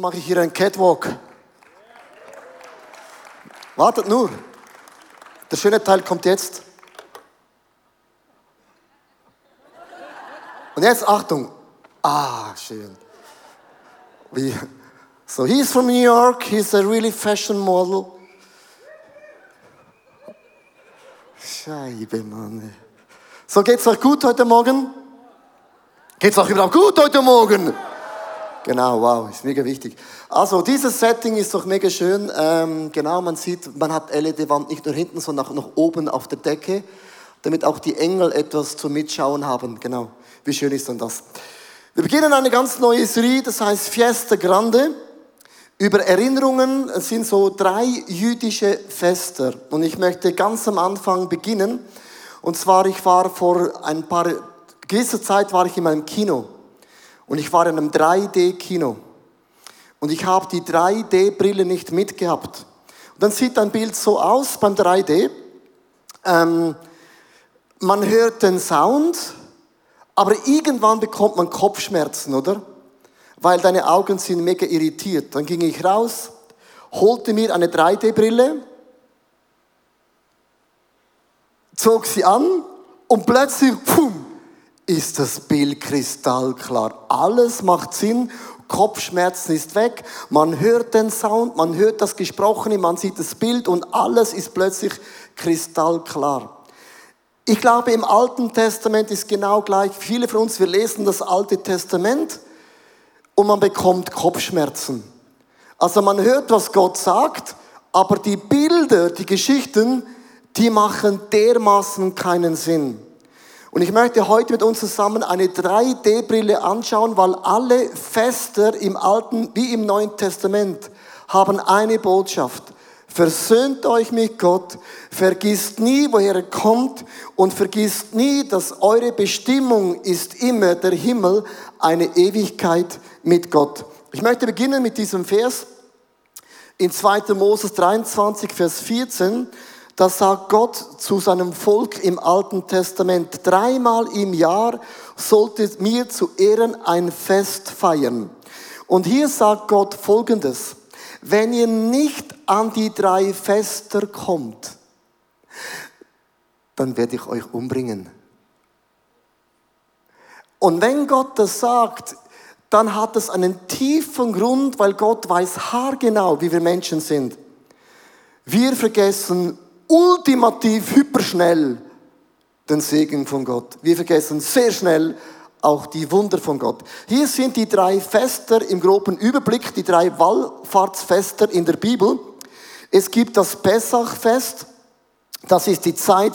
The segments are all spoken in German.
Mache ich hier einen Catwalk. Wartet nur. Der schöne Teil kommt jetzt. Und jetzt Achtung. Ah, schön. Wie? So, he's from New York. He's a really fashion model. Scheibe, Mann. So, geht's euch gut heute Morgen? Geht's euch überhaupt gut heute Morgen? Genau, wow, ist mega wichtig. Also dieses Setting ist doch mega schön. Ähm, genau, man sieht, man hat LED-Wand nicht nur hinten, sondern auch noch oben auf der Decke, damit auch die Engel etwas zum Mitschauen haben. Genau, wie schön ist denn das? Wir beginnen eine ganz neue Serie, das heißt Fiesta Grande. Über Erinnerungen sind so drei jüdische Feste. Und ich möchte ganz am Anfang beginnen. Und zwar, ich war vor ein paar, gewisser Zeit war ich in meinem Kino. Und ich war in einem 3D-Kino. Und ich habe die 3D-Brille nicht mitgehabt. Und dann sieht ein Bild so aus beim 3D. Ähm, man hört den Sound, aber irgendwann bekommt man Kopfschmerzen, oder? Weil deine Augen sind mega irritiert. Dann ging ich raus, holte mir eine 3D-Brille, zog sie an und plötzlich, pum, ist das Bild kristallklar. Alles macht Sinn. Kopfschmerzen ist weg. Man hört den Sound, man hört das Gesprochene, man sieht das Bild und alles ist plötzlich kristallklar. Ich glaube, im Alten Testament ist genau gleich. Viele von uns, wir lesen das Alte Testament und man bekommt Kopfschmerzen. Also man hört, was Gott sagt, aber die Bilder, die Geschichten, die machen dermaßen keinen Sinn. Und ich möchte heute mit uns zusammen eine 3D-Brille anschauen, weil alle Fester im Alten wie im Neuen Testament haben eine Botschaft. Versöhnt euch mit Gott, vergisst nie, woher er kommt und vergisst nie, dass eure Bestimmung ist immer der Himmel, eine Ewigkeit mit Gott. Ich möchte beginnen mit diesem Vers in 2. Moses 23, Vers 14. Da sagt Gott zu seinem Volk im Alten Testament, dreimal im Jahr solltet mir zu Ehren ein Fest feiern. Und hier sagt Gott Folgendes, wenn ihr nicht an die drei Fester kommt, dann werde ich euch umbringen. Und wenn Gott das sagt, dann hat es einen tiefen Grund, weil Gott weiß haargenau, wie wir Menschen sind. Wir vergessen ultimativ hyperschnell den Segen von Gott. Wir vergessen sehr schnell auch die Wunder von Gott. Hier sind die drei Fester im groben Überblick, die drei Wallfahrtsfester in der Bibel. Es gibt das Pessachfest, das ist die Zeit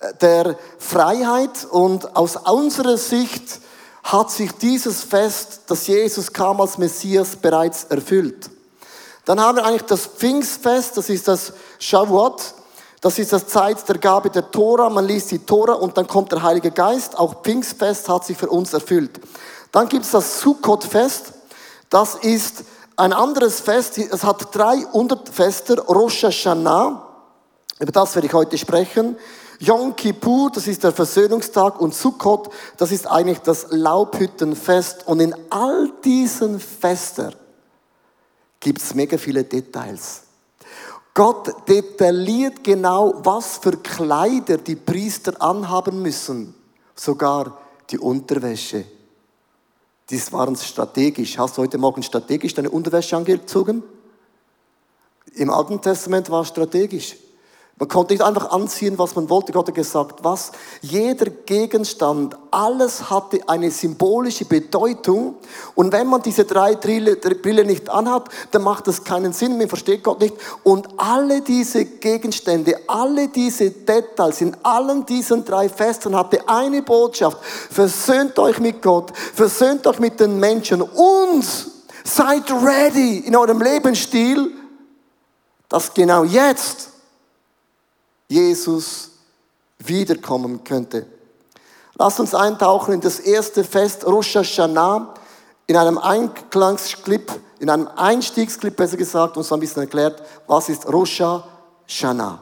äh, der Freiheit und aus unserer Sicht hat sich dieses Fest, das Jesus kam als Messias, bereits erfüllt. Dann haben wir eigentlich das Pfingstfest, das ist das Shavuot, das ist das Zeit der Gabe der Tora. Man liest die Tora und dann kommt der Heilige Geist. Auch Pfingstfest hat sich für uns erfüllt. Dann gibt es das Sukkot-Fest. Das ist ein anderes Fest. Es hat drei Unterfester. Rosh Hashanah. Über das werde ich heute sprechen. Yom Kippur, das ist der Versöhnungstag. Und Sukkot, das ist eigentlich das Laubhüttenfest. Und in all diesen Festern gibt es mega viele Details. Gott detailliert genau, was für Kleider die Priester anhaben müssen. Sogar die Unterwäsche. Dies waren strategisch. Hast du heute Morgen strategisch deine Unterwäsche angezogen? Im Alten Testament war es strategisch. Man konnte nicht einfach anziehen, was man wollte. Gott hat gesagt, was? Jeder Gegenstand, alles hatte eine symbolische Bedeutung. Und wenn man diese drei Brille nicht anhat, dann macht das keinen Sinn, man versteht Gott nicht. Und alle diese Gegenstände, alle diese Details in allen diesen drei Festen hatte eine Botschaft. Versöhnt euch mit Gott, versöhnt euch mit den Menschen und seid ready in eurem Lebensstil, dass genau jetzt Jesus wiederkommen könnte. Lass uns eintauchen in das erste Fest Rosh Hashanah in einem Einklangsclip, in einem Einstiegsclip besser gesagt, uns ein bisschen erklärt, was ist Rosh Hashanah.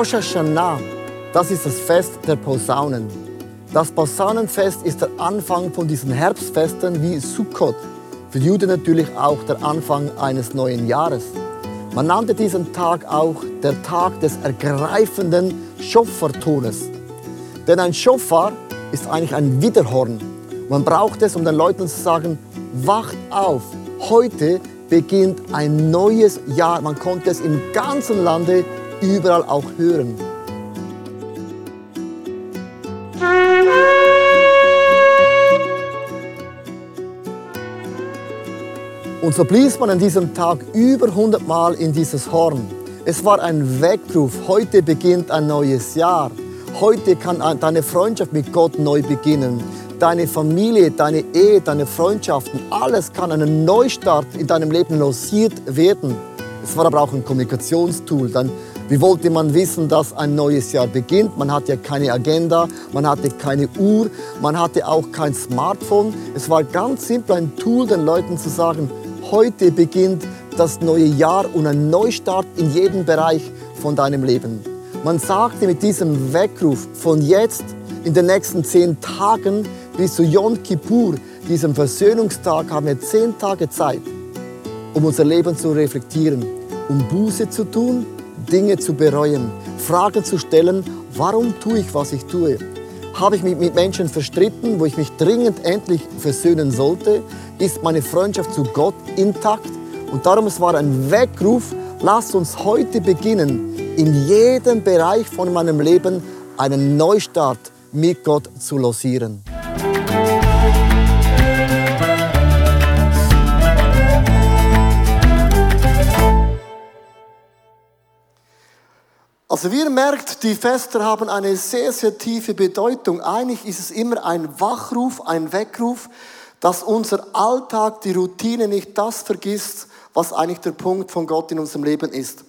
Rosh Hashanah, das ist das Fest der Posaunen. Das Posaunenfest ist der Anfang von diesen Herbstfesten wie Sukkot. Für Juden natürlich auch der Anfang eines neuen Jahres. Man nannte diesen Tag auch der Tag des ergreifenden Schoffartones. Denn ein Schofar ist eigentlich ein Widerhorn. Man braucht es, um den Leuten zu sagen, wacht auf, heute beginnt ein neues Jahr. Man konnte es im ganzen Lande überall auch hören. Und so blies man an diesem Tag über 100 Mal in dieses Horn. Es war ein Weckruf. Heute beginnt ein neues Jahr. Heute kann deine Freundschaft mit Gott neu beginnen. Deine Familie, deine Ehe, deine Freundschaften, alles kann einen Neustart in deinem Leben losiert werden. Es war aber auch ein Kommunikationstool. Dann wie wollte man wissen, dass ein neues Jahr beginnt? Man hatte ja keine Agenda, man hatte keine Uhr, man hatte auch kein Smartphone. Es war ganz simpel ein Tool, den Leuten zu sagen, heute beginnt das neue Jahr und ein Neustart in jedem Bereich von deinem Leben. Man sagte mit diesem Weckruf von jetzt in den nächsten zehn Tagen bis zu Yom Kippur, diesem Versöhnungstag, haben wir zehn Tage Zeit, um unser Leben zu reflektieren, um Buße zu tun Dinge zu bereuen, Fragen zu stellen, warum tue ich, was ich tue? Habe ich mich mit Menschen verstritten, wo ich mich dringend endlich versöhnen sollte? Ist meine Freundschaft zu Gott intakt? Und darum es war ein Weckruf, lasst uns heute beginnen, in jedem Bereich von meinem Leben einen Neustart mit Gott zu losieren. Also wir merkt, die Feste haben eine sehr, sehr tiefe Bedeutung. Eigentlich ist es immer ein Wachruf, ein Weckruf, dass unser Alltag, die Routine nicht das vergisst, was eigentlich der Punkt von Gott in unserem Leben ist.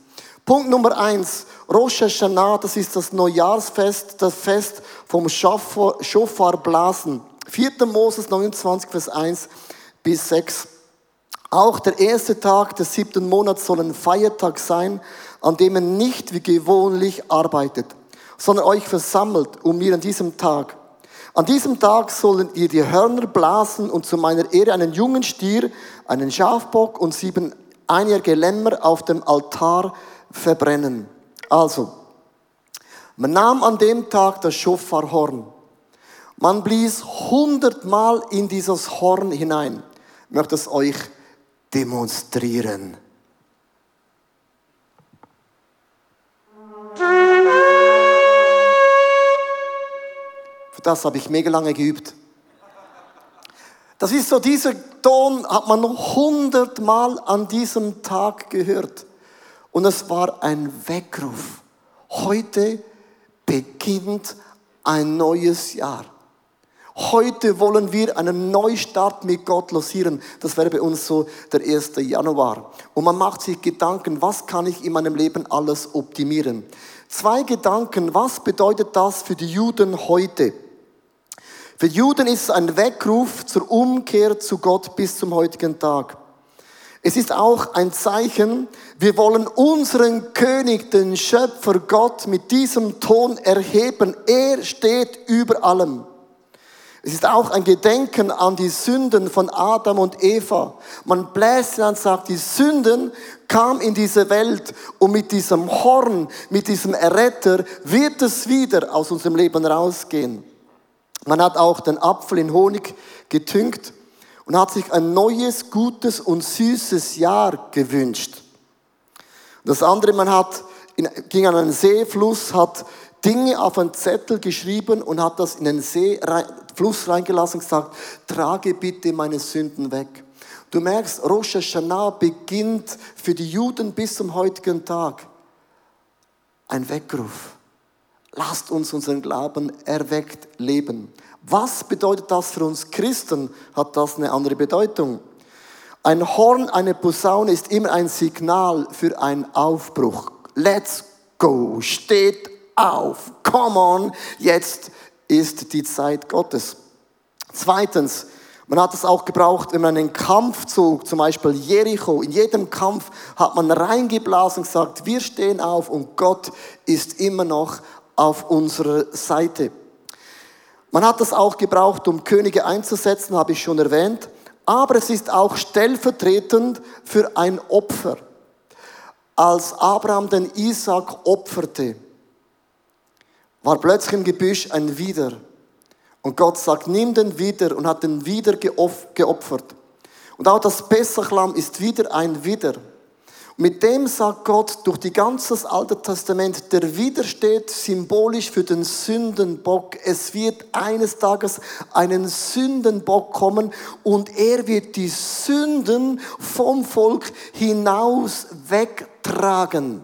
Punkt Nummer eins, Rosh Hashanah, das ist das Neujahrsfest, das Fest vom Schofar blasen. 4. Moses 29, Vers 1 bis 6. Auch der erste Tag des siebten Monats soll ein Feiertag sein, an dem ihr nicht wie gewöhnlich arbeitet, sondern euch versammelt, um mir an diesem Tag. An diesem Tag sollen ihr die Hörner blasen und zu meiner Ehre einen jungen Stier, einen Schafbock und sieben einjährige Lämmer auf dem Altar verbrennen. Also, man nahm an dem Tag das Schofarhorn. Man blies hundertmal in dieses Horn hinein. Ich möchte es euch demonstrieren. Das habe ich mega lange geübt. Das ist so, dieser Ton hat man hundertmal an diesem Tag gehört. Und es war ein Weckruf. Heute beginnt ein neues Jahr. Heute wollen wir einen Neustart mit Gott losieren. Das wäre bei uns so der 1. Januar. Und man macht sich Gedanken, was kann ich in meinem Leben alles optimieren? Zwei Gedanken, was bedeutet das für die Juden heute? Für Juden ist es ein Weckruf zur Umkehr zu Gott bis zum heutigen Tag. Es ist auch ein Zeichen, wir wollen unseren König, den Schöpfer Gott, mit diesem Ton erheben. Er steht über allem. Es ist auch ein Gedenken an die Sünden von Adam und Eva. Man bläst und sagt, die Sünden kam in diese Welt und mit diesem Horn, mit diesem Erretter wird es wieder aus unserem Leben rausgehen. Man hat auch den Apfel in Honig getünkt und hat sich ein neues, gutes und süßes Jahr gewünscht. Das andere, man hat, ging an einen Seefluss, hat Dinge auf einen Zettel geschrieben und hat das in den See, Fluss reingelassen und gesagt, trage bitte meine Sünden weg. Du merkst, Rosh Hashanah beginnt für die Juden bis zum heutigen Tag ein Weckruf. Lasst uns unseren Glauben erweckt leben. Was bedeutet das für uns Christen? Hat das eine andere Bedeutung? Ein Horn, eine Posaune ist immer ein Signal für einen Aufbruch. Let's go, steht auf, come on, jetzt ist die Zeit Gottes. Zweitens, Man hat es auch gebraucht, wenn man einen Kampf zog, zum Beispiel Jericho. In jedem Kampf hat man reingeblasen und gesagt, wir stehen auf und Gott ist immer noch auf unserer Seite. Man hat das auch gebraucht, um Könige einzusetzen, habe ich schon erwähnt. Aber es ist auch stellvertretend für ein Opfer. Als Abraham den Isaac opferte, war plötzlich im Gebüsch ein Wider. Und Gott sagt, nimm den wieder und hat den wieder geopfert. Und auch das Pessachlamm ist wieder ein Wider. Mit dem sagt Gott durch die ganze Alte Testament, der widersteht symbolisch für den Sündenbock. Es wird eines Tages einen Sündenbock kommen und er wird die Sünden vom Volk hinaus wegtragen.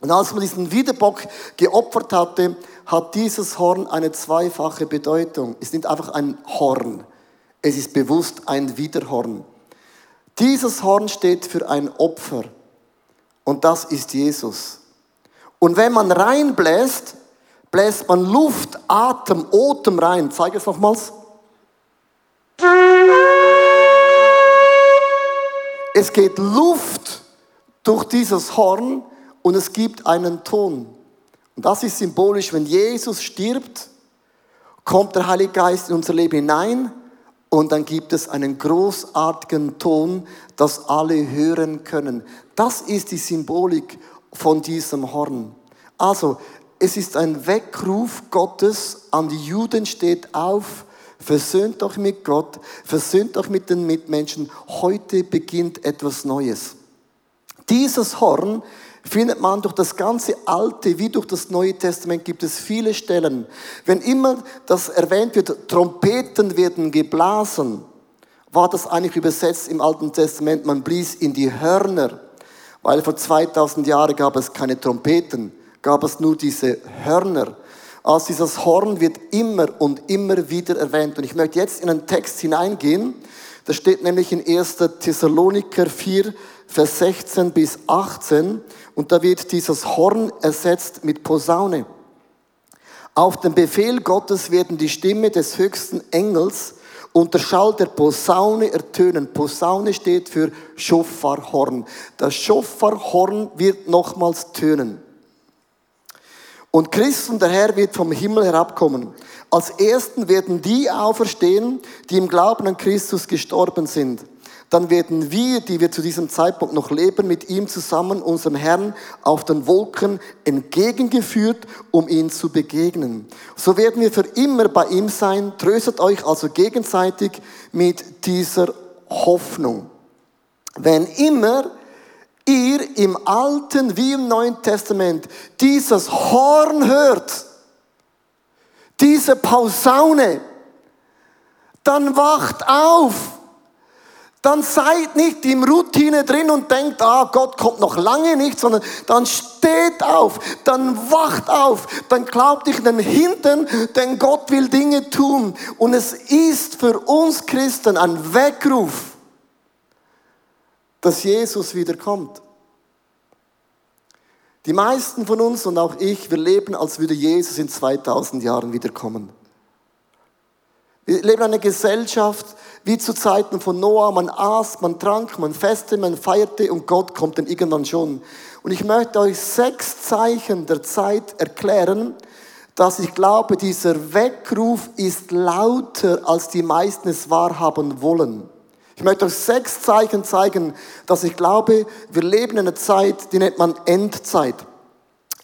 Und als man diesen Widerbock geopfert hatte, hat dieses Horn eine zweifache Bedeutung. Es ist nicht einfach ein Horn, es ist bewusst ein Widerhorn. Dieses Horn steht für ein Opfer und das ist Jesus. Und wenn man reinbläst, bläst man Luft, Atem, Otem rein. Zeige es nochmals. Es geht Luft durch dieses Horn und es gibt einen Ton. Und das ist symbolisch, wenn Jesus stirbt, kommt der Heilige Geist in unser Leben hinein und dann gibt es einen großartigen Ton, das alle hören können. Das ist die Symbolik von diesem Horn. Also, es ist ein Weckruf Gottes an die Juden, steht auf, versöhnt euch mit Gott, versöhnt euch mit den Mitmenschen, heute beginnt etwas Neues. Dieses Horn findet man durch das ganze Alte wie durch das Neue Testament gibt es viele Stellen. Wenn immer das erwähnt wird, Trompeten werden geblasen, war das eigentlich übersetzt im Alten Testament, man blies in die Hörner, weil vor 2000 Jahren gab es keine Trompeten, gab es nur diese Hörner. Also dieses Horn wird immer und immer wieder erwähnt. Und ich möchte jetzt in einen Text hineingehen. Das steht nämlich in 1. Thessaloniker 4, Vers 16 bis 18. Und da wird dieses Horn ersetzt mit Posaune. Auf den Befehl Gottes werden die Stimme des höchsten Engels und der Schall der Posaune ertönen. Posaune steht für Schofarhorn. Das Schofarhorn wird nochmals tönen. Und Christus und der Herr wird vom Himmel herabkommen. Als Ersten werden die auferstehen, die im Glauben an Christus gestorben sind dann werden wir, die wir zu diesem Zeitpunkt noch leben, mit ihm zusammen unserem Herrn auf den Wolken entgegengeführt, um ihn zu begegnen. So werden wir für immer bei ihm sein. Tröstet euch also gegenseitig mit dieser Hoffnung. Wenn immer ihr im Alten wie im Neuen Testament dieses Horn hört, diese Pausaune, dann wacht auf dann seid nicht im Routine drin und denkt, ah, Gott kommt noch lange nicht, sondern dann steht auf, dann wacht auf, dann glaubt nicht den Hintern, denn Gott will Dinge tun. Und es ist für uns Christen ein Weckruf, dass Jesus wiederkommt. Die meisten von uns und auch ich, wir leben, als würde Jesus in 2000 Jahren wiederkommen. Wir leben in einer Gesellschaft wie zu Zeiten von Noah. Man aß, man trank, man feste, man feierte und Gott kommt dann irgendwann schon. Und ich möchte euch sechs Zeichen der Zeit erklären, dass ich glaube, dieser Weckruf ist lauter, als die meisten es wahrhaben wollen. Ich möchte euch sechs Zeichen zeigen, dass ich glaube, wir leben in einer Zeit, die nennt man Endzeit.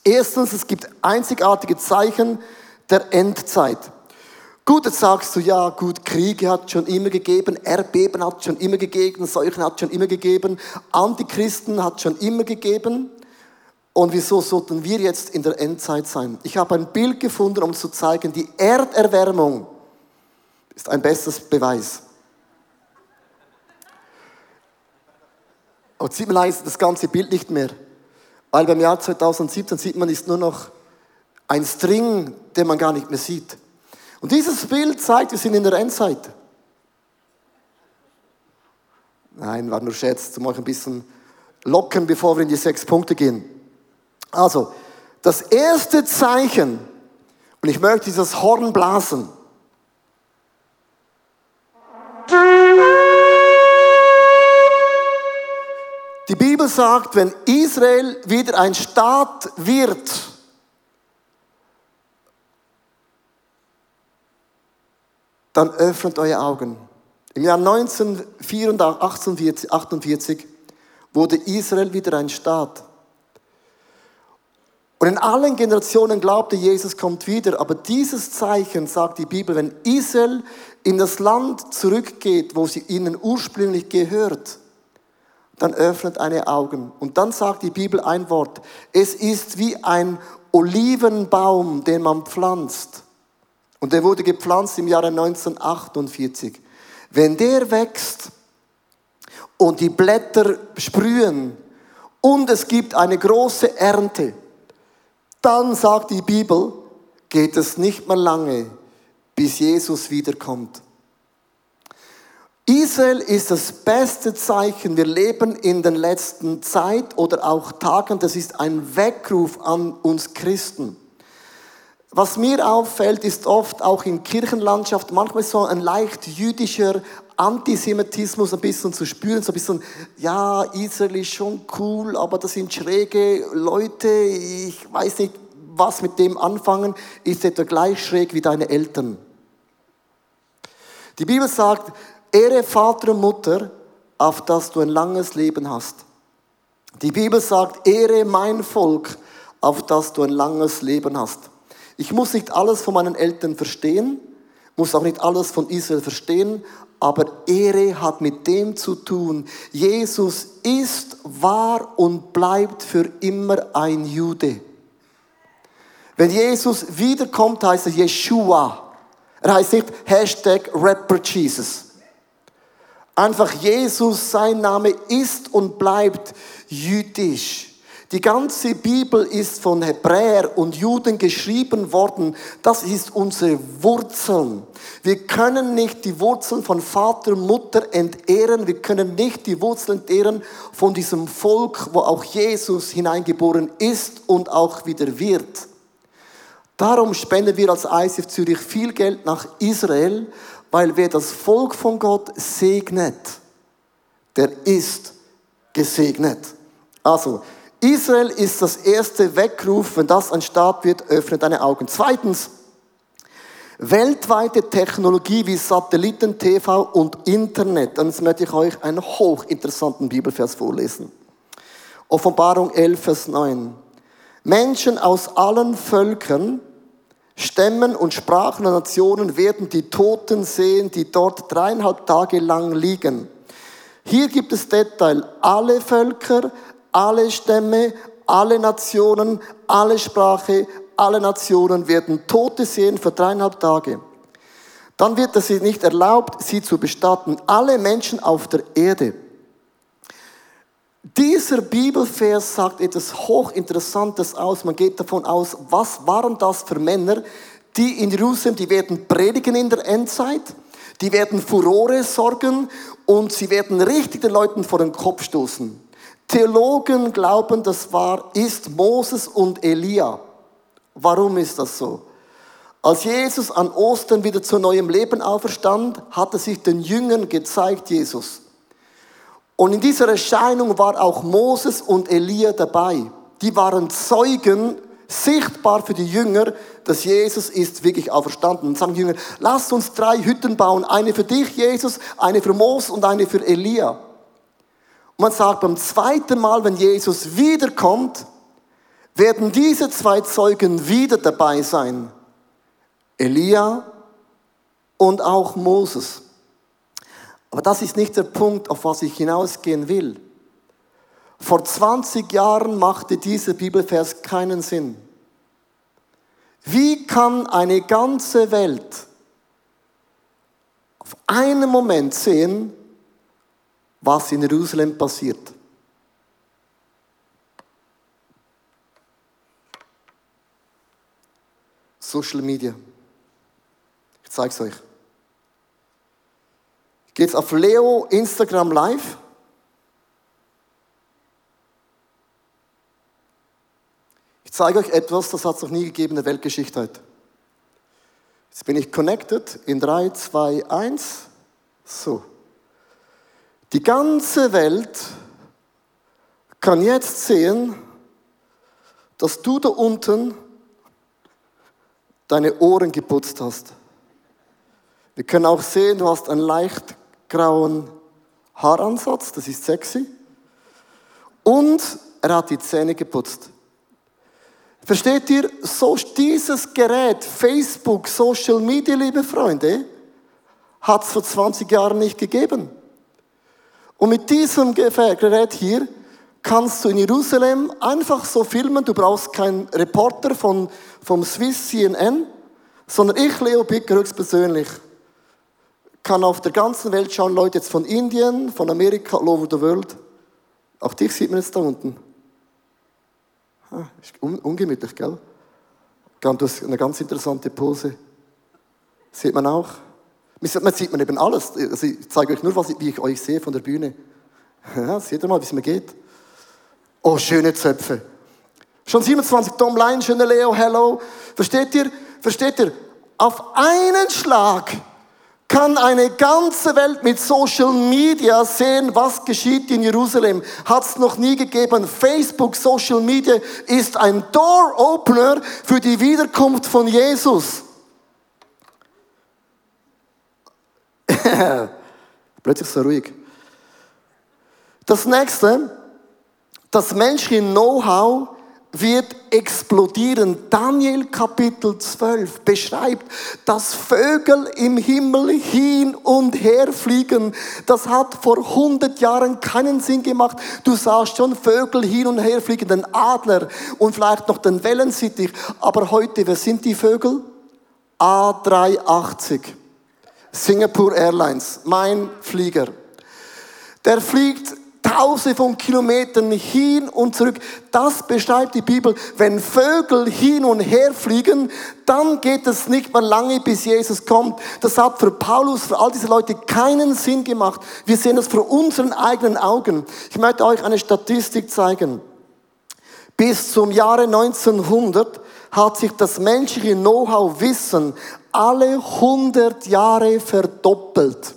Erstens, es gibt einzigartige Zeichen der Endzeit. Gut, jetzt sagst du, ja, gut, Kriege hat schon immer gegeben, Erdbeben hat schon immer gegeben, Seuchen hat schon immer gegeben, Antichristen hat schon immer gegeben. Und wieso sollten wir jetzt in der Endzeit sein? Ich habe ein Bild gefunden, um zu zeigen, die Erderwärmung ist ein besseres Beweis. Und sieht man leider das ganze Bild nicht mehr. Weil beim Jahr 2017 sieht man, ist nur noch ein String, den man gar nicht mehr sieht. Und dieses Bild zeigt, wir sind in der Endzeit. Nein, war nur Scherz, zum euch ein bisschen locken, bevor wir in die sechs Punkte gehen. Also, das erste Zeichen, und ich möchte dieses Horn blasen. Die Bibel sagt, wenn Israel wieder ein Staat wird, dann öffnet eure Augen. Im Jahr 1948 wurde Israel wieder ein Staat. Und in allen Generationen glaubte, Jesus kommt wieder. Aber dieses Zeichen, sagt die Bibel, wenn Israel in das Land zurückgeht, wo sie ihnen ursprünglich gehört, dann öffnet eine Augen. Und dann sagt die Bibel ein Wort. Es ist wie ein Olivenbaum, den man pflanzt. Und der wurde gepflanzt im Jahre 1948. Wenn der wächst und die Blätter sprühen und es gibt eine große Ernte, dann sagt die Bibel, geht es nicht mehr lange, bis Jesus wiederkommt. Israel ist das beste Zeichen. Wir leben in den letzten Zeit oder auch Tagen. Das ist ein Weckruf an uns Christen. Was mir auffällt, ist oft auch in Kirchenlandschaft manchmal so ein leicht jüdischer Antisemitismus ein bisschen zu spüren, so ein bisschen, ja, Israel ist schon cool, aber das sind schräge Leute, ich weiß nicht, was mit dem anfangen, ist etwa gleich schräg wie deine Eltern. Die Bibel sagt, Ehre Vater und Mutter, auf dass du ein langes Leben hast. Die Bibel sagt, Ehre mein Volk, auf dass du ein langes Leben hast. Ich muss nicht alles von meinen Eltern verstehen, muss auch nicht alles von Israel verstehen, aber Ehre hat mit dem zu tun. Jesus ist, war und bleibt für immer ein Jude. Wenn Jesus wiederkommt, heißt er Yeshua. Er heißt nicht Hashtag Rapper Jesus. Einfach Jesus, sein Name ist und bleibt jüdisch. Die ganze Bibel ist von Hebräer und Juden geschrieben worden. Das ist unsere Wurzeln. Wir können nicht die Wurzeln von Vater und Mutter entehren. Wir können nicht die Wurzeln entehren von diesem Volk, wo auch Jesus hineingeboren ist und auch wieder wird. Darum spenden wir als ICF Zürich viel Geld nach Israel, weil wer das Volk von Gott segnet, der ist gesegnet. Also, Israel ist das erste Weckruf, wenn das ein Staat wird, öffnet deine Augen. Zweitens, weltweite Technologie wie Satelliten, TV und Internet. Und jetzt möchte ich euch einen hochinteressanten Bibelvers vorlesen. Offenbarung 11, Vers 9. Menschen aus allen Völkern, Stämmen und Sprachen und Nationen werden die Toten sehen, die dort dreieinhalb Tage lang liegen. Hier gibt es Detail. Alle Völker, alle Stämme, alle Nationen, alle Sprache, alle Nationen werden Tote sehen für dreieinhalb Tage. Dann wird es ihnen nicht erlaubt, sie zu bestatten. Alle Menschen auf der Erde. Dieser Bibelvers sagt etwas Hochinteressantes aus. Man geht davon aus, was waren das für Männer, die in Jerusalem, die werden predigen in der Endzeit, die werden Furore sorgen und sie werden richtig den Leuten vor den Kopf stoßen. Theologen glauben, das war, ist Moses und Elia. Warum ist das so? Als Jesus an Ostern wieder zu neuem Leben auferstand, hat er sich den Jüngern gezeigt, Jesus. Und in dieser Erscheinung war auch Moses und Elia dabei. Die waren Zeugen, sichtbar für die Jünger, dass Jesus ist wirklich auferstanden. Und sagen die Jünger, lasst uns drei Hütten bauen. Eine für dich, Jesus, eine für Moses und eine für Elia. Man sagt, beim zweiten Mal, wenn Jesus wiederkommt, werden diese zwei Zeugen wieder dabei sein. Elia und auch Moses. Aber das ist nicht der Punkt, auf was ich hinausgehen will. Vor 20 Jahren machte dieser Bibelvers keinen Sinn. Wie kann eine ganze Welt auf einen Moment sehen, was in Jerusalem passiert. Social Media. Ich zeige es euch. Geht's auf Leo Instagram Live. Ich zeige euch etwas, das hat es noch nie gegeben in der Weltgeschichte heute. Jetzt bin ich connected in 3, 2, 1. So. Die ganze Welt kann jetzt sehen, dass du da unten deine Ohren geputzt hast. Wir können auch sehen, du hast einen leicht grauen Haaransatz, das ist sexy. Und er hat die Zähne geputzt. Versteht ihr, so dieses Gerät, Facebook, Social Media, liebe Freunde, hat es vor 20 Jahren nicht gegeben. Und mit diesem Gerät hier kannst du in Jerusalem einfach so filmen. Du brauchst keinen Reporter von, vom Swiss CNN, sondern ich, Leo Bicker, höchstpersönlich, kann auf der ganzen Welt schauen, Leute jetzt von Indien, von Amerika, all over the world. Auch dich sieht man jetzt da unten. Ah, ist un ungemütlich, gell? Eine ganz interessante Pose. Sieht man auch. Man sieht man eben alles. Also ich zeige euch nur, was wie ich euch sehe von der Bühne. Ja, seht ihr mal, wie es mir geht? Oh, schöne Zöpfe. Schon 27 Tom Line, schöne Leo, hello. Versteht ihr? Versteht ihr? Auf einen Schlag kann eine ganze Welt mit Social Media sehen, was geschieht in Jerusalem. Hat es noch nie gegeben. Facebook, Social Media ist ein Door-Opener für die Wiederkunft von Jesus. Plötzlich so ruhig. Das nächste, das menschliche Know-how wird explodieren. Daniel Kapitel 12 beschreibt, dass Vögel im Himmel hin und her fliegen. Das hat vor 100 Jahren keinen Sinn gemacht. Du sahst schon Vögel hin und her fliegen, den Adler und vielleicht noch den Wellensittich. Aber heute, wer sind die Vögel? A380. Singapore Airlines, mein Flieger. Der fliegt Tausende von Kilometern hin und zurück. Das beschreibt die Bibel. Wenn Vögel hin und her fliegen, dann geht es nicht mehr lange, bis Jesus kommt. Das hat für Paulus, für all diese Leute keinen Sinn gemacht. Wir sehen das vor unseren eigenen Augen. Ich möchte euch eine Statistik zeigen. Bis zum Jahre 1900 hat sich das menschliche Know-how-Wissen alle 100 Jahre verdoppelt.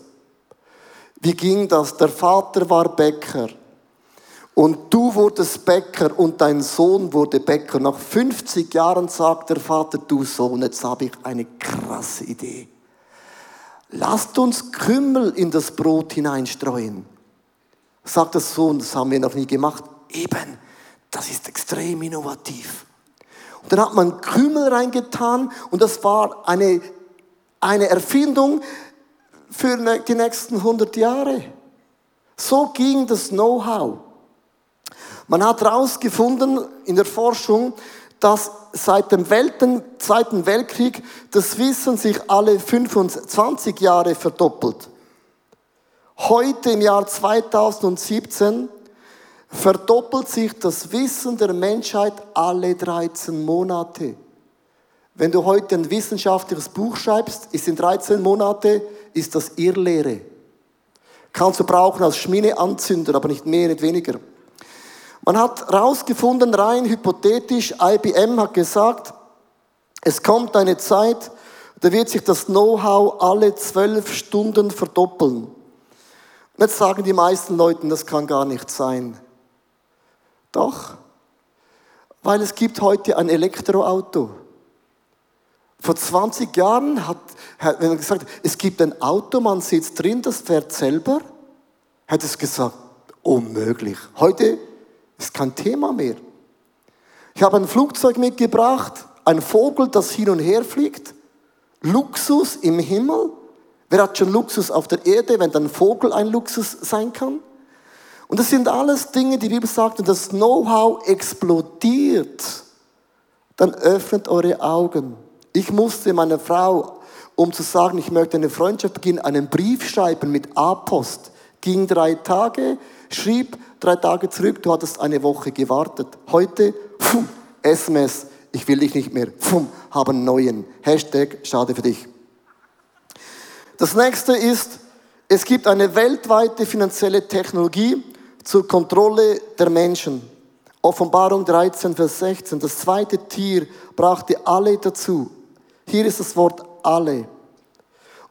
Wie ging das? Der Vater war Bäcker. Und du wurdest Bäcker und dein Sohn wurde Bäcker. Nach 50 Jahren sagt der Vater, du Sohn, jetzt habe ich eine krasse Idee. Lasst uns Kümmel in das Brot hineinstreuen. Sagt der Sohn, das haben wir noch nie gemacht. Eben, das ist extrem innovativ. Und dann hat man Kümmel reingetan und das war eine, eine Erfindung, für ne, die nächsten 100 Jahre. So ging das Know-how. Man hat herausgefunden in der Forschung, dass seit dem Zweiten Weltkrieg das Wissen sich alle 25 Jahre verdoppelt. Heute im Jahr 2017 verdoppelt sich das Wissen der Menschheit alle 13 Monate. Wenn du heute ein wissenschaftliches Buch schreibst, ist in 13 Monate ist das Irrlehre. Kannst du brauchen als Schmineanzünder, aber nicht mehr, nicht weniger. Man hat herausgefunden, rein hypothetisch, IBM hat gesagt, es kommt eine Zeit, da wird sich das Know-how alle zwölf Stunden verdoppeln. Und jetzt sagen die meisten Leute, das kann gar nicht sein. Doch, weil es gibt heute ein Elektroauto. Vor 20 Jahren hat, hat wenn man gesagt, es gibt ein Auto, man sitzt drin, das fährt selber, hätte es gesagt, unmöglich. Heute ist kein Thema mehr. Ich habe ein Flugzeug mitgebracht, ein Vogel, das hin und her fliegt, Luxus im Himmel. Wer hat schon Luxus auf der Erde, wenn ein Vogel ein Luxus sein kann? Und das sind alles Dinge, die Bibel sagt, wenn das Know-how explodiert, dann öffnet eure Augen. Ich musste meiner Frau, um zu sagen, ich möchte eine Freundschaft beginnen, einen Brief schreiben mit A-Post. Ging drei Tage, schrieb drei Tage zurück, du hattest eine Woche gewartet. Heute, pfuh, SMS, ich will dich nicht mehr, pfuh, haben neuen. Hashtag, schade für dich. Das nächste ist, es gibt eine weltweite finanzielle Technologie zur Kontrolle der Menschen. Offenbarung 13, Vers 16. Das zweite Tier brachte alle dazu. Hier ist das Wort alle.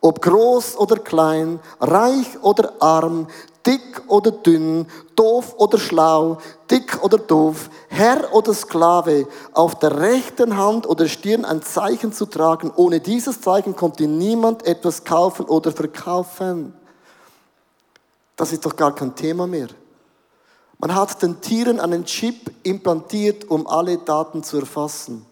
Ob groß oder klein, reich oder arm, dick oder dünn, doof oder schlau, dick oder doof, Herr oder Sklave, auf der rechten Hand oder Stirn ein Zeichen zu tragen. Ohne dieses Zeichen konnte niemand etwas kaufen oder verkaufen. Das ist doch gar kein Thema mehr. Man hat den Tieren einen Chip implantiert, um alle Daten zu erfassen.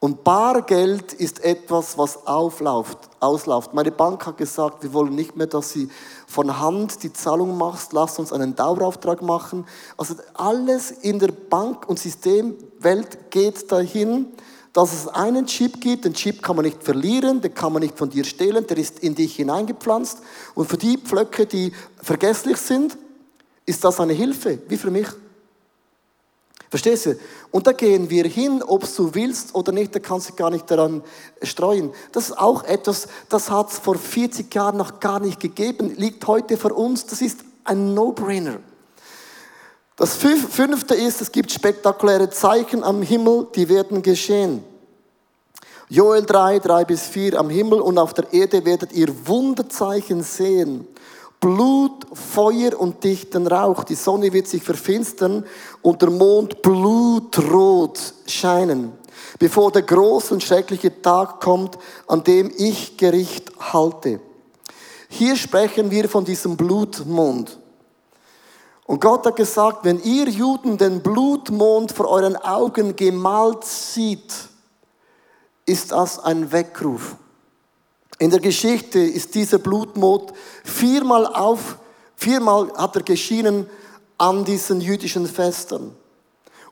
Und Bargeld ist etwas, was aufläuft, ausläuft. Meine Bank hat gesagt, wir wollen nicht mehr, dass sie von Hand die Zahlung machst, lass uns einen Dauerauftrag machen. Also alles in der Bank- und Systemwelt geht dahin, dass es einen Chip gibt. Den Chip kann man nicht verlieren, den kann man nicht von dir stehlen, der ist in dich hineingepflanzt. Und für die Pflöcke, die vergesslich sind, ist das eine Hilfe, wie für mich. Verstehst du? Und da gehen wir hin, ob du willst oder nicht, da kannst du gar nicht daran streuen. Das ist auch etwas, das hat es vor 40 Jahren noch gar nicht gegeben, liegt heute vor uns, das ist ein No-Brainer. Das fünfte ist, es gibt spektakuläre Zeichen am Himmel, die werden geschehen. Joel 3, 3 bis 4, am Himmel und auf der Erde werdet ihr Wunderzeichen sehen. Blut, Feuer und dichten Rauch. Die Sonne wird sich verfinstern und der Mond blutrot scheinen, bevor der große und schreckliche Tag kommt, an dem ich Gericht halte. Hier sprechen wir von diesem Blutmond. Und Gott hat gesagt, wenn ihr Juden den Blutmond vor euren Augen gemalt sieht, ist das ein Weckruf. In der Geschichte ist dieser Blutmond viermal auf, viermal hat er geschienen an diesen jüdischen Festen.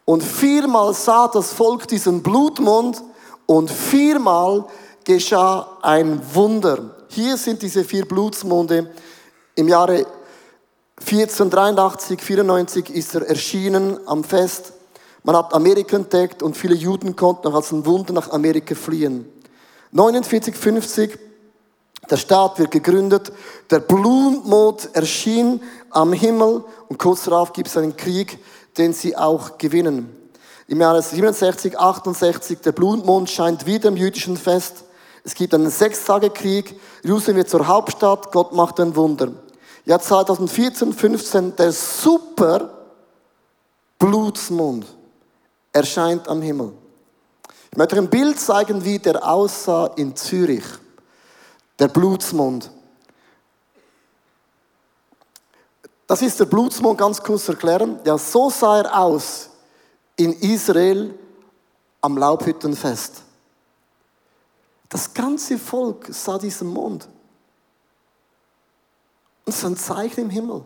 Und viermal sah das Volk diesen Blutmond und viermal geschah ein Wunder. Hier sind diese vier Blutsmonde. Im Jahre 1483, 94 ist er erschienen am Fest. Man hat Amerika entdeckt und viele Juden konnten als ein Wunder nach Amerika fliehen. 49, 50 der Staat wird gegründet, der Blutmond erschien am Himmel und kurz darauf gibt es einen Krieg, den sie auch gewinnen. Im Jahre 67, 68, der Blutmond scheint wieder im jüdischen Fest. Es gibt einen Sechstagekrieg, Jerusalem wird zur Hauptstadt, Gott macht ein Wunder. Ja, 2014, 15, der super Blutsmond erscheint am Himmel. Ich möchte euch ein Bild zeigen, wie der aussah in Zürich der Blutsmond. Das ist der Blutsmond, ganz kurz erklären. Ja, so sah er aus in Israel am Laubhüttenfest. Das ganze Volk sah diesen Mond. Und es ist ein Zeichen im Himmel.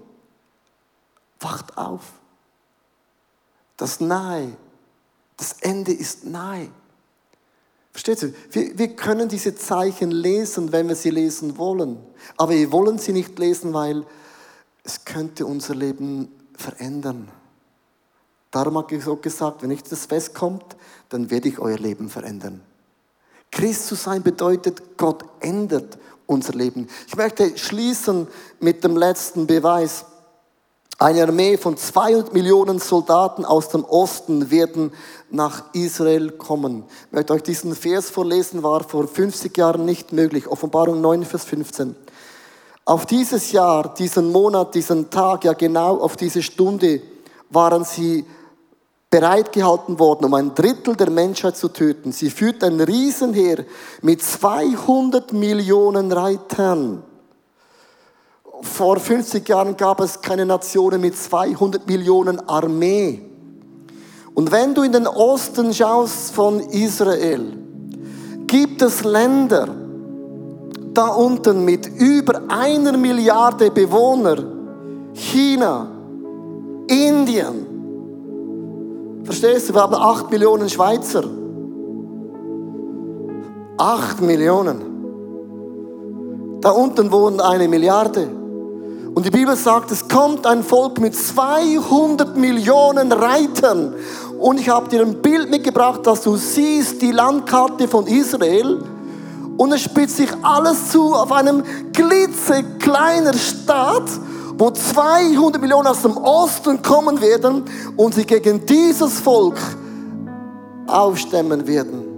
Wacht auf. Das nahe. Das Ende ist nahe. Versteht ihr? Wir, wir können diese Zeichen lesen, wenn wir sie lesen wollen. Aber wir wollen sie nicht lesen, weil es könnte unser Leben verändern. Darum habe ich so gesagt, wenn nicht das Fest kommt, dann werde ich euer Leben verändern. Christ zu sein bedeutet, Gott ändert unser Leben. Ich möchte schließen mit dem letzten Beweis. Eine Armee von 200 Millionen Soldaten aus dem Osten werden nach Israel kommen. Ich möchte euch diesen Vers vorlesen, war vor 50 Jahren nicht möglich. Offenbarung 9, Vers 15. Auf dieses Jahr, diesen Monat, diesen Tag, ja genau auf diese Stunde waren sie bereitgehalten worden, um ein Drittel der Menschheit zu töten. Sie führten ein Riesenheer mit 200 Millionen Reitern vor 50 Jahren gab es keine Nationen mit 200 Millionen Armee. Und wenn du in den Osten schaust von Israel, gibt es Länder da unten mit über einer Milliarde Bewohner, China, Indien. Verstehst du, wir haben acht Millionen Schweizer. Acht Millionen. Da unten wohnen eine Milliarde. Und die Bibel sagt, es kommt ein Volk mit 200 Millionen Reitern. Und ich habe dir ein Bild mitgebracht, dass du siehst die Landkarte von Israel. Und es spitzt sich alles zu auf einem klitzekleiner Staat, wo 200 Millionen aus dem Osten kommen werden und sie gegen dieses Volk aufstemmen werden.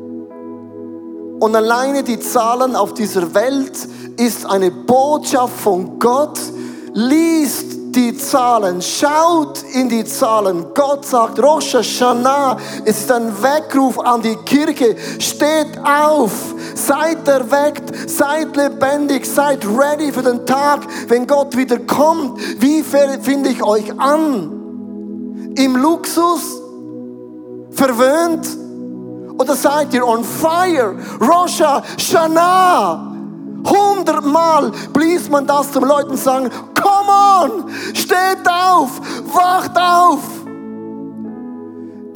Und alleine die Zahlen auf dieser Welt ist eine Botschaft von Gott, liest die Zahlen, schaut in die Zahlen. Gott sagt, Rosh Hashanah, ist ein Weckruf an die Kirche. Steht auf, seid erweckt, seid lebendig, seid ready für den Tag, wenn Gott wieder kommt. Wie finde ich euch an? Im Luxus? Verwöhnt? Oder seid ihr on fire? Rosh Hashanah. Hundertmal blies man das zum Leuten sagen, come on, steht auf, wacht auf.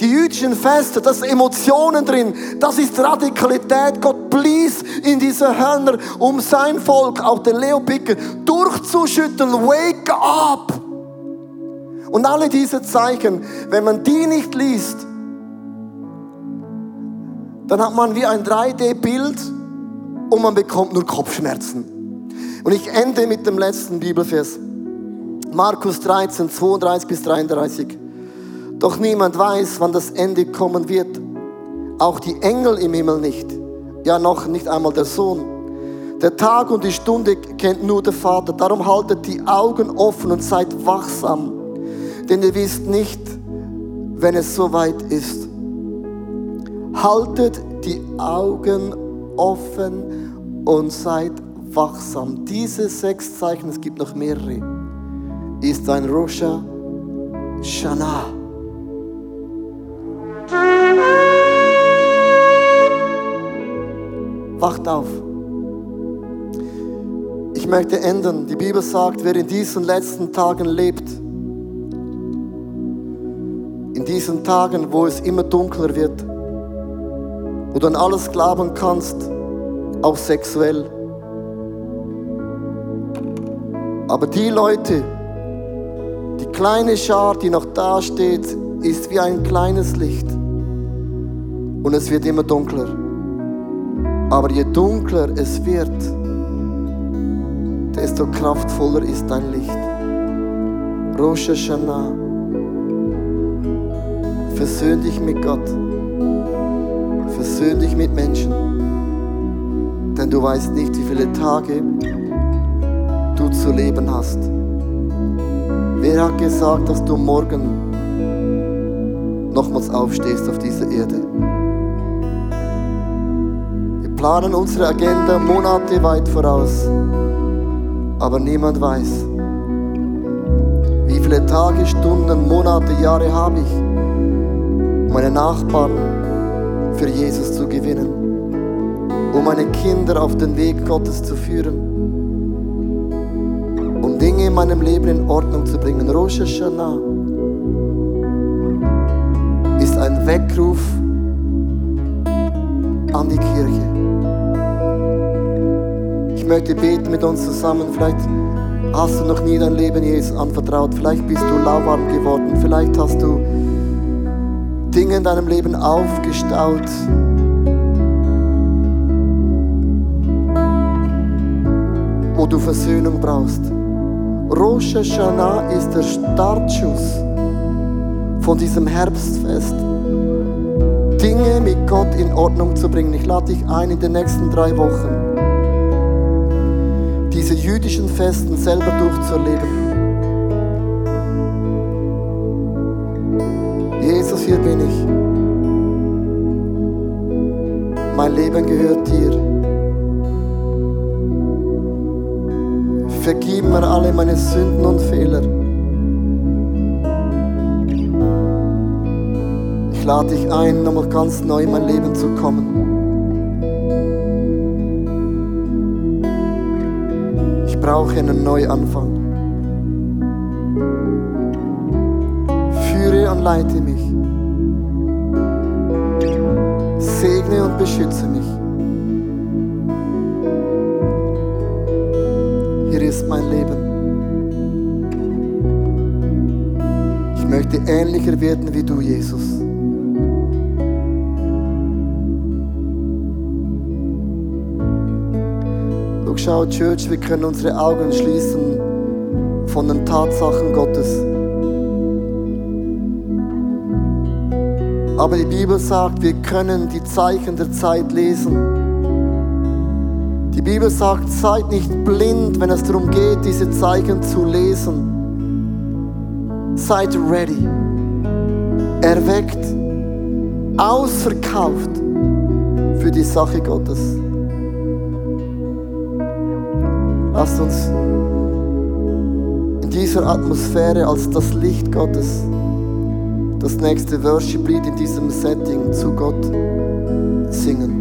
Die jüdischen Feste, das Emotionen drin, das ist Radikalität. Gott blies in diese Hörner, um sein Volk, auch den Leopicker, durchzuschütteln. Wake up! Und alle diese Zeichen, wenn man die nicht liest, dann hat man wie ein 3D-Bild und man bekommt nur Kopfschmerzen. Und ich ende mit dem letzten Bibelvers. Markus 13, 32 bis 33. Doch niemand weiß, wann das Ende kommen wird. Auch die Engel im Himmel nicht. Ja, noch nicht einmal der Sohn. Der Tag und die Stunde kennt nur der Vater. Darum haltet die Augen offen und seid wachsam. Denn ihr wisst nicht, wenn es soweit ist. Haltet die Augen offen und seid wachsam. Diese sechs Zeichen, es gibt noch mehrere, ist ein Rosha Shana. Wacht auf. Ich möchte ändern. Die Bibel sagt, wer in diesen letzten Tagen lebt, in diesen Tagen, wo es immer dunkler wird, wo du an alles glauben kannst, auch sexuell. Aber die Leute, die kleine Schar, die noch da steht, ist wie ein kleines Licht. Und es wird immer dunkler. Aber je dunkler es wird, desto kraftvoller ist dein Licht. Rosh Hashanah. Versöhn dich mit Gott. Versöhn dich mit Menschen. Denn du weißt nicht, wie viele Tage du zu leben hast. Wer hat gesagt, dass du morgen nochmals aufstehst auf dieser Erde? Wir planen unsere Agenda Monate weit voraus, aber niemand weiß, wie viele Tage, Stunden, Monate, Jahre habe ich, meine Nachbarn für Jesus zu gewinnen, um meine Kinder auf den Weg Gottes zu führen, um Dinge in meinem Leben in Ordnung zu bringen. Rosh Hashanah ist ein Weckruf an die Kirche. Ich möchte beten mit uns zusammen. Vielleicht hast du noch nie dein Leben Jesus anvertraut. Vielleicht bist du lauwarm geworden. Vielleicht hast du Dinge in deinem Leben aufgestaut. wo du Versöhnung brauchst. Rosh Hashanah ist der Startschuss von diesem Herbstfest. Dinge mit Gott in Ordnung zu bringen. Ich lade dich ein, in den nächsten drei Wochen diese jüdischen Festen selber durchzuerleben. Mir alle meine Sünden und Fehler. Ich lade dich ein, nochmal ganz neu in mein Leben zu kommen. Ich brauche einen Neuanfang. Führe und leite mich. Segne und beschütze mich. Ist mein Leben. Ich möchte ähnlicher werden wie du, Jesus. Schau, Church, wir können unsere Augen schließen von den Tatsachen Gottes. Aber die Bibel sagt, wir können die Zeichen der Zeit lesen. Die Bibel sagt, seid nicht blind, wenn es darum geht, diese Zeichen zu lesen. Seid ready. Erweckt, ausverkauft für die Sache Gottes. Lasst uns in dieser Atmosphäre als das Licht Gottes das nächste Worship-Lied in diesem Setting zu Gott singen.